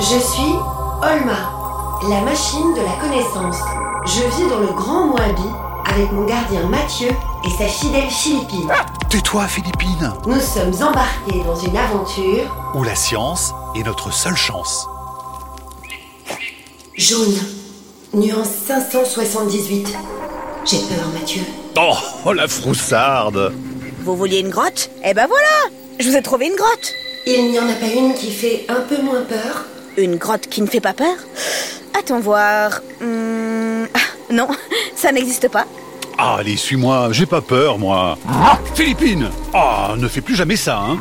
Je suis Olma, la machine de la connaissance. Je vis dans le Grand Moabi avec mon gardien Mathieu et sa fidèle Philippine. Tais-toi, Philippine Nous sommes embarqués dans une aventure Où la science est notre seule chance. jaune, nuance 578. J'ai peur, Mathieu. Oh, oh, la froussarde Vous vouliez une grotte? Eh ben voilà Je vous ai trouvé une grotte Il n'y en a pas une qui fait un peu moins peur Une grotte qui ne fait pas peur? Attends voir. Hmm, ah, non, ça n'existe pas. Ah, allez, suis-moi, j'ai pas peur, moi. Philippine Ah, ne fais plus jamais ça, hein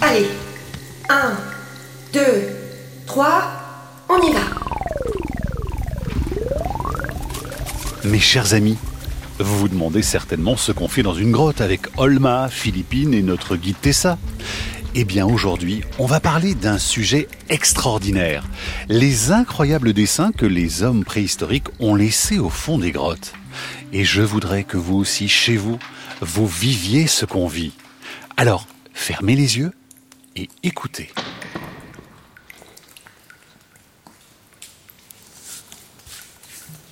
Allez, un, deux, trois, on y va. Mes chers amis, vous vous demandez certainement ce qu'on fait dans une grotte avec Olma, Philippine et notre guide Tessa. Eh bien aujourd'hui, on va parler d'un sujet extraordinaire, les incroyables dessins que les hommes préhistoriques ont laissés au fond des grottes. Et je voudrais que vous aussi, chez vous, vous viviez ce qu'on vit. Alors, fermez les yeux et écoutez.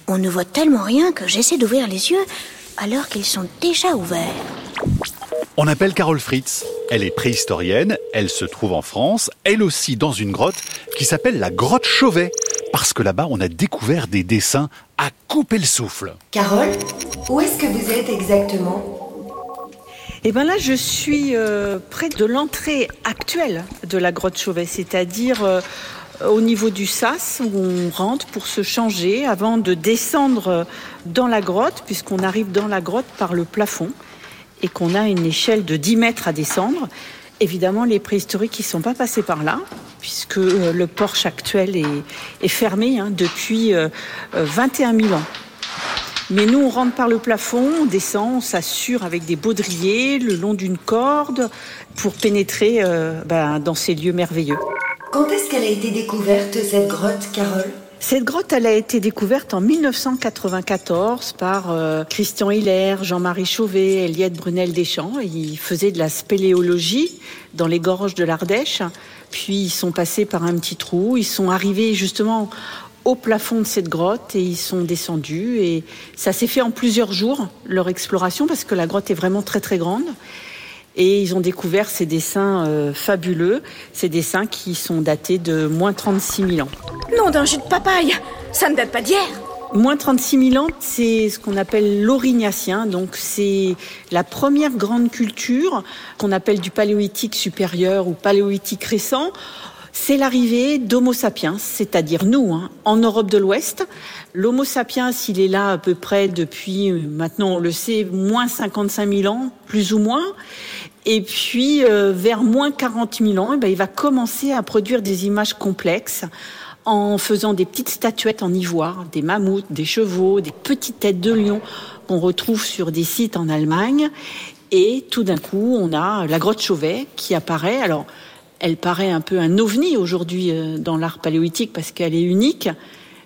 On ne voit tellement rien que j'essaie d'ouvrir les yeux alors qu'ils sont déjà ouverts. On appelle Carole Fritz. Elle est préhistorienne, elle se trouve en France, elle aussi dans une grotte qui s'appelle la grotte Chauvet, parce que là-bas on a découvert des dessins à couper le souffle. Carole, où est-ce que vous êtes exactement? Et bien là, je suis euh, près de l'entrée actuelle de la grotte Chauvet, c'est-à-dire euh, au niveau du sas où on rentre pour se changer avant de descendre dans la grotte, puisqu'on arrive dans la grotte par le plafond et qu'on a une échelle de 10 mètres à descendre. Évidemment, les préhistoriques ne sont pas passés par là, puisque euh, le porche actuel est, fermé hein, depuis euh, euh, 21 000 ans. Mais nous, on rentre par le plafond, on descend, on s'assure avec des baudriers le long d'une corde pour pénétrer euh, ben, dans ces lieux merveilleux. Quand est-ce qu'elle a été découverte, cette grotte, Carole? Cette grotte, elle a été découverte en 1994 par euh, Christian Hiller, Jean-Marie Chauvet, Eliette Brunel-Deschamps. Ils faisaient de la spéléologie dans les gorges de l'Ardèche. Puis ils sont passés par un petit trou. Ils sont arrivés justement au plafond de cette grotte et ils sont descendus. Et ça s'est fait en plusieurs jours, leur exploration, parce que la grotte est vraiment très très grande. Et ils ont découvert ces dessins euh, fabuleux, ces dessins qui sont datés de moins 36 000 ans. Nom d'un jus de papaye Ça ne date pas d'hier Moins 36 000 ans, c'est ce qu'on appelle l'Aurignacien. Donc, c'est la première grande culture qu'on appelle du paléolithique supérieur ou paléolithique récent. C'est l'arrivée d'Homo sapiens, c'est-à-dire nous, hein, en Europe de l'Ouest. L'Homo sapiens, il est là à peu près depuis, euh, maintenant on le sait, moins 55 000 ans, plus ou moins. Et puis, euh, vers moins 40 000 ans, eh ben, il va commencer à produire des images complexes en faisant des petites statuettes en ivoire, des mammouths, des chevaux, des petites têtes de lion qu'on retrouve sur des sites en Allemagne. Et tout d'un coup, on a la grotte Chauvet qui apparaît. Alors, elle paraît un peu un ovni aujourd'hui euh, dans l'art paléolithique parce qu'elle est unique.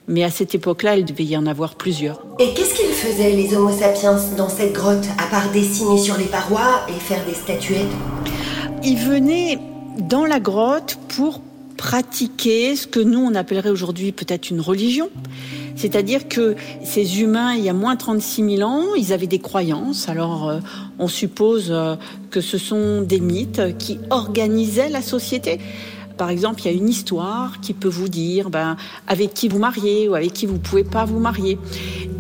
Mais à cette époque-là, il devait y en avoir plusieurs. Et qu'est-ce qu'ils faisaient, les Homo sapiens, dans cette grotte, à part dessiner sur les parois et faire des statuettes? Ils venaient dans la grotte pour pratiquer ce que nous, on appellerait aujourd'hui peut-être une religion. C'est-à-dire que ces humains, il y a moins 36 000 ans, ils avaient des croyances. Alors, euh, on suppose euh, que ce sont des mythes qui organisaient la société. Par exemple, il y a une histoire qui peut vous dire ben, avec qui vous mariez ou avec qui vous pouvez pas vous marier.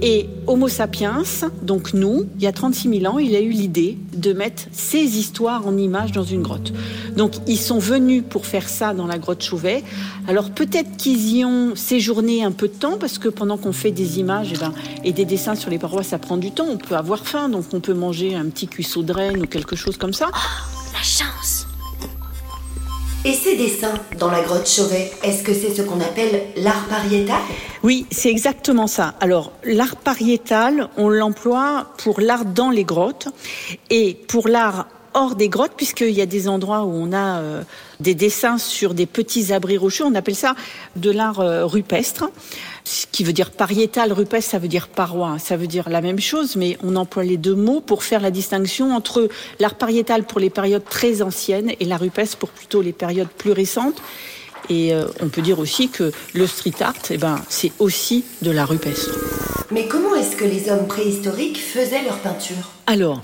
Et Homo sapiens, donc nous, il y a 36 000 ans, il a eu l'idée de mettre ces histoires en images dans une grotte. Donc ils sont venus pour faire ça dans la grotte Chauvet. Alors peut-être qu'ils y ont séjourné un peu de temps parce que pendant qu'on fait des images et, ben, et des dessins sur les parois, ça prend du temps. On peut avoir faim, donc on peut manger un petit cuisseau de renne ou quelque chose comme ça. La chance Et ces dessins dans la grotte Chauvet, est-ce que c'est ce qu'on appelle l'art pariétal? Oui, c'est exactement ça. Alors, l'art pariétal, on l'emploie pour l'art dans les grottes et pour l'art hors des grottes, puisqu'il y a des endroits où on a euh, des dessins sur des petits abris rocheux. On appelle ça de l'art euh, rupestre, ce qui veut dire pariétal. Rupestre, ça veut dire paroi. Ça veut dire la même chose, mais on emploie les deux mots pour faire la distinction entre l'art pariétal pour les périodes très anciennes et la rupestre pour plutôt les périodes plus récentes. Et euh, on peut dire aussi que le street art, eh ben, c'est aussi de la rupestre. Mais comment est-ce que les hommes préhistoriques faisaient leur peinture? Alors,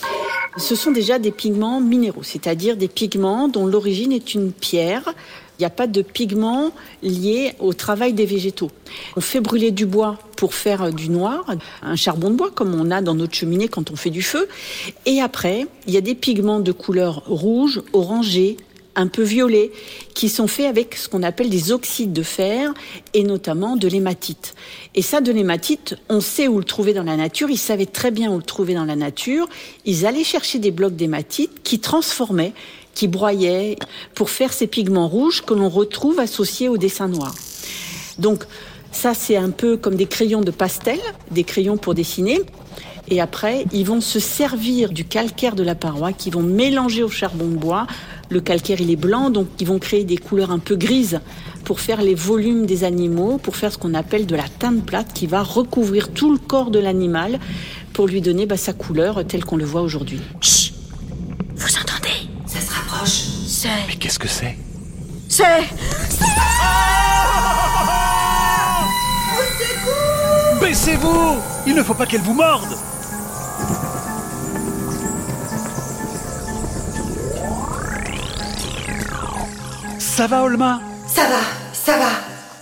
ce sont déjà des pigments minéraux, c'est-à-dire des pigments dont l'origine est une pierre. Il n'y a pas de pigments liés au travail des végétaux. On fait brûler du bois pour faire du noir, un charbon de bois comme on a dans notre cheminée quand on fait du feu. Et après, il y a des pigments de couleur rouge, orangé, un peu violet, qui sont faits avec ce qu'on appelle des oxydes de fer et notamment de l'hématite. Et ça, de l'hématite, on sait où le trouver dans la nature. Ils savaient très bien où le trouver dans la nature. Ils allaient chercher des blocs d'hématite qui transformaient, qui broyaient pour faire ces pigments rouges que l'on retrouve associés au dessin noir. Donc, ça, c'est un peu comme des crayons de pastel, des crayons pour dessiner. Et après, ils vont se servir du calcaire de la paroi qu'ils vont mélanger au charbon de bois le calcaire, il est blanc, donc ils vont créer des couleurs un peu grises pour faire les volumes des animaux, pour faire ce qu'on appelle de la teinte plate qui va recouvrir tout le corps de l'animal pour lui donner bah, sa couleur telle qu'on le voit aujourd'hui. Chut. Vous entendez? Ça se rapproche. C'est... Mais qu'est-ce que c'est? C'est... Baissez-vous! Il ne faut pas qu'elle vous morde Ça va, Olma? Ça va, ça va.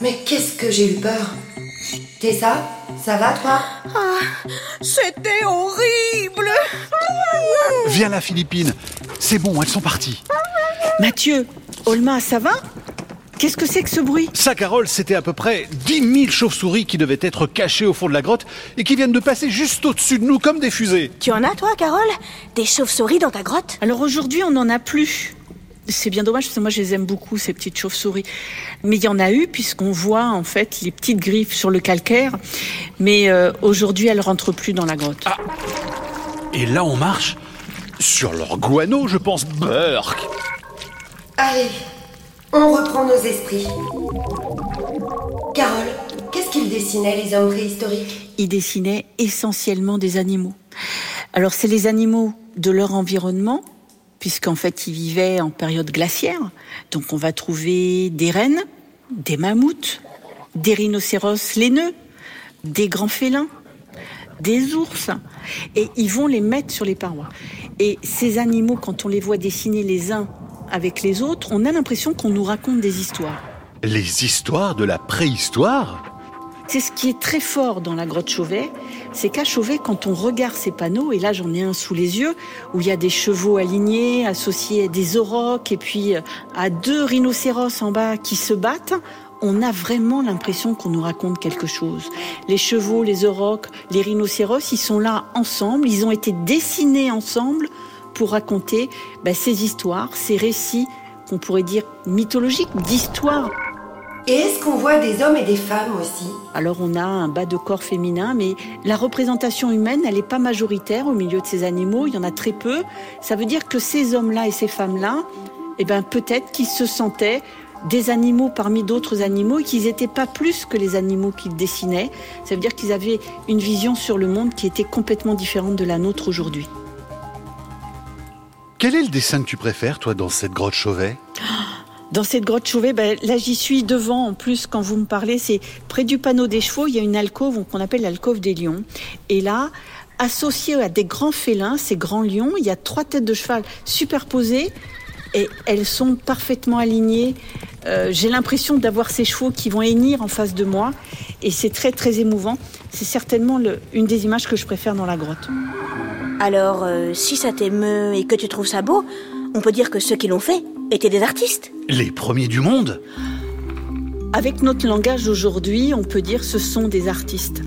Mais qu'est-ce que j'ai eu peur? Tessa, ça? Va toi? Ah, c'était horrible Viens là, Philippine. C'est bon, elles sont parties. Mathieu, Olma, ça va? Qu'est-ce que c'est que ce bruit? Ça, Carole, c'était à peu près 10 000 chauves-souris qui devaient être cachées au fond de la grotte et qui viennent de passer juste au-dessus de nous comme des fusées. Tu en as, toi, Carole? Des chauves-souris dans ta grotte? Alors aujourd'hui, on n'en a plus. C'est bien dommage parce que moi je les aime beaucoup ces petites chauves-souris. Mais il y en a eu puisqu'on voit en fait les petites griffes sur le calcaire. Mais euh, aujourd'hui elles rentrent plus dans la grotte. Ah. Et là on marche sur leur guano, je pense. Burk. Allez, on reprend nos esprits. Carole, qu'est-ce qu'ils dessinaient les hommes préhistoriques? Ils dessinaient essentiellement des animaux. Alors c'est les animaux de leur environnement puisqu'en fait ils vivaient en période glaciaire. Donc on va trouver des rennes, des mammouths, des rhinocéros laineux, des grands félins, des ours, et ils vont les mettre sur les parois. Et ces animaux, quand on les voit dessiner les uns avec les autres, on a l'impression qu'on nous raconte des histoires. Les histoires de la préhistoire c'est ce qui est très fort dans la grotte Chauvet, c'est qu'à Chauvet, quand on regarde ces panneaux, et là j'en ai un sous les yeux, où il y a des chevaux alignés, associés à des aurochs, et puis euh, à deux rhinocéros en bas qui se battent, on a vraiment l'impression qu'on nous raconte quelque chose. Les chevaux, les aurochs, les rhinocéros, ils sont là ensemble, ils ont été dessinés ensemble pour raconter bah, ces histoires, ces récits qu'on pourrait dire mythologiques, d'histoires et est-ce qu'on voit des hommes et des femmes aussi? Alors on a un bas de corps féminin, mais la représentation humaine, elle n'est pas majoritaire au milieu de ces animaux, il y en a très peu. Ça veut dire que ces hommes-là et ces femmes-là, eh ben, peut-être qu'ils se sentaient des animaux parmi d'autres animaux et qu'ils n'étaient pas plus que les animaux qu'ils dessinaient. Ça veut dire qu'ils avaient une vision sur le monde qui était complètement différente de la nôtre aujourd'hui. Quel est le dessin que tu préfères, toi, dans cette grotte Chauvet? Dans cette grotte Chauvet, ben, là j'y suis devant en plus quand vous me parlez, c'est près du panneau des chevaux, il y a une alcôve qu'on appelle l'alcôve des lions. Et là, associé à des grands félins, ces grands lions, il y a trois têtes de cheval superposées et elles sont parfaitement alignées. Euh, j'ai l'impression d'avoir ces chevaux qui vont hennir en face de moi et c'est très très émouvant. C'est certainement une des images que je préfère dans la grotte. Alors, euh, si ça t'émeut et que tu trouves ça beau, on peut dire que ceux qui l'ont fait étaient des artistes. Les premiers du monde Avec notre langage d'aujourd'hui, on peut dire ce sont des artistes.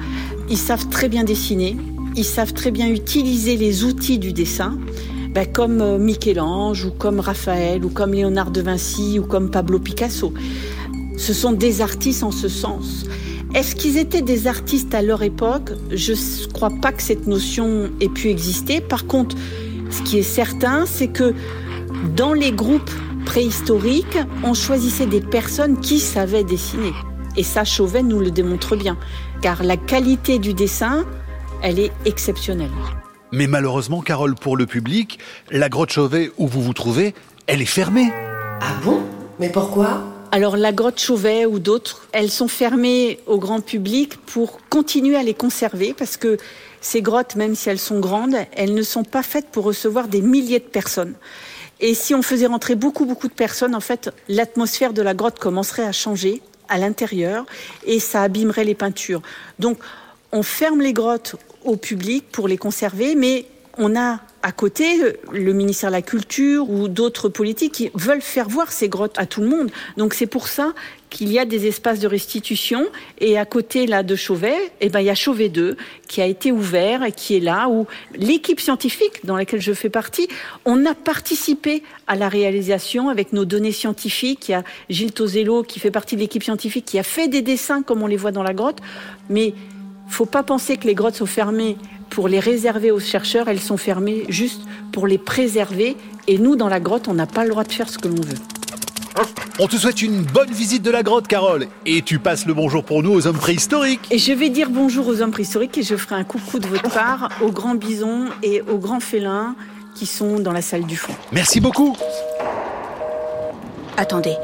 Ils savent très bien dessiner, ils savent très bien utiliser les outils du dessin, ben, comme euh, Michel-Ange ou comme Raphaël ou comme Léonard de Vinci ou comme Pablo Picasso. Ce sont des artistes en ce sens. Est-ce qu'ils étaient des artistes à leur époque? Je ne crois pas que cette notion ait pu exister. Par contre, ce qui est certain, c'est que dans les groupes préhistoriques, on choisissait des personnes qui savaient dessiner. Et ça, Chauvet nous le démontre bien, car la qualité du dessin, elle est exceptionnelle. Mais malheureusement, Carole, pour le public, la grotte Chauvet où vous vous trouvez, elle est fermée. Ah bon? Mais pourquoi? Alors la grotte Chauvet ou d'autres, elles sont fermées au grand public pour continuer à les conserver parce que ces grottes, même si elles sont grandes, elles ne sont pas faites pour recevoir des milliers de personnes. Et si on faisait rentrer beaucoup, beaucoup de personnes, en fait, l'atmosphère de la grotte commencerait à changer à l'intérieur et ça abîmerait les peintures. Donc, on ferme les grottes au public pour les conserver, mais on a à côté le ministère de la Culture ou d'autres politiques qui veulent faire voir ces grottes à tout le monde. Donc c'est pour ça qu'il y a des espaces de restitution et à côté là de Chauvet, eh ben il y a Chauvet 2 qui a été ouvert et qui est là où l'équipe scientifique dans laquelle je fais partie, on a participé à la réalisation avec nos données scientifiques. Il y a Gilles Tozello qui fait partie de l'équipe scientifique qui a fait des dessins comme on les voit dans la grotte, mais faut pas penser que les grottes sont fermées pour les réserver aux chercheurs, elles sont fermées juste pour les préserver. Et nous, dans la grotte, on n'a pas le droit de faire ce que l'on veut. On te souhaite une bonne visite de la grotte, Carole. Et tu passes le bonjour pour nous aux hommes préhistoriques. Et je vais dire bonjour aux hommes préhistoriques et je ferai un coucou de votre part aux grands bisons et aux grands félins qui sont dans la salle du fond. Merci beaucoup. Attendez.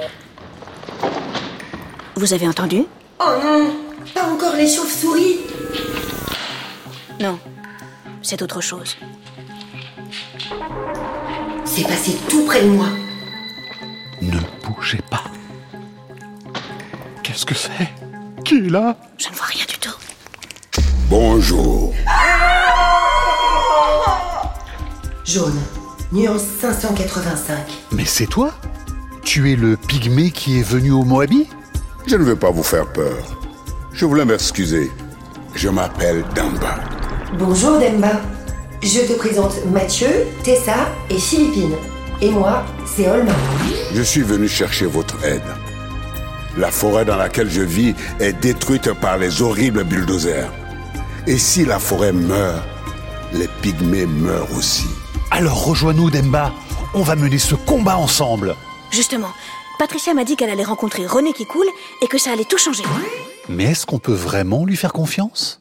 Vous avez entendu? Oh non Pas encore les chauves-souris Non. C'est autre chose. C'est passé tout près de moi. Ne bougez pas. Qu'est-ce que c'est? Qui est là? Je ne vois rien du tout. Bonjour. Jaune, nuance 585. Mais c'est toi? Tu es le pygmée qui est venu au Moabi? Je ne veux pas vous faire peur. Je voulais m'excuser. Je m'appelle Damba. Bonjour Demba. Je te présente Mathieu, Tessa et Philippine. Et moi, c'est Olma. Je suis venu chercher votre aide. La forêt dans laquelle je vis est détruite par les horribles bulldozers. Et si la forêt meurt, les pygmées meurent aussi. Alors rejoins-nous, Demba. On va mener ce combat ensemble. Justement, Patricia m'a dit qu'elle allait rencontrer René qui coule et que ça allait tout changer. Mais est-ce qu'on peut vraiment lui faire confiance?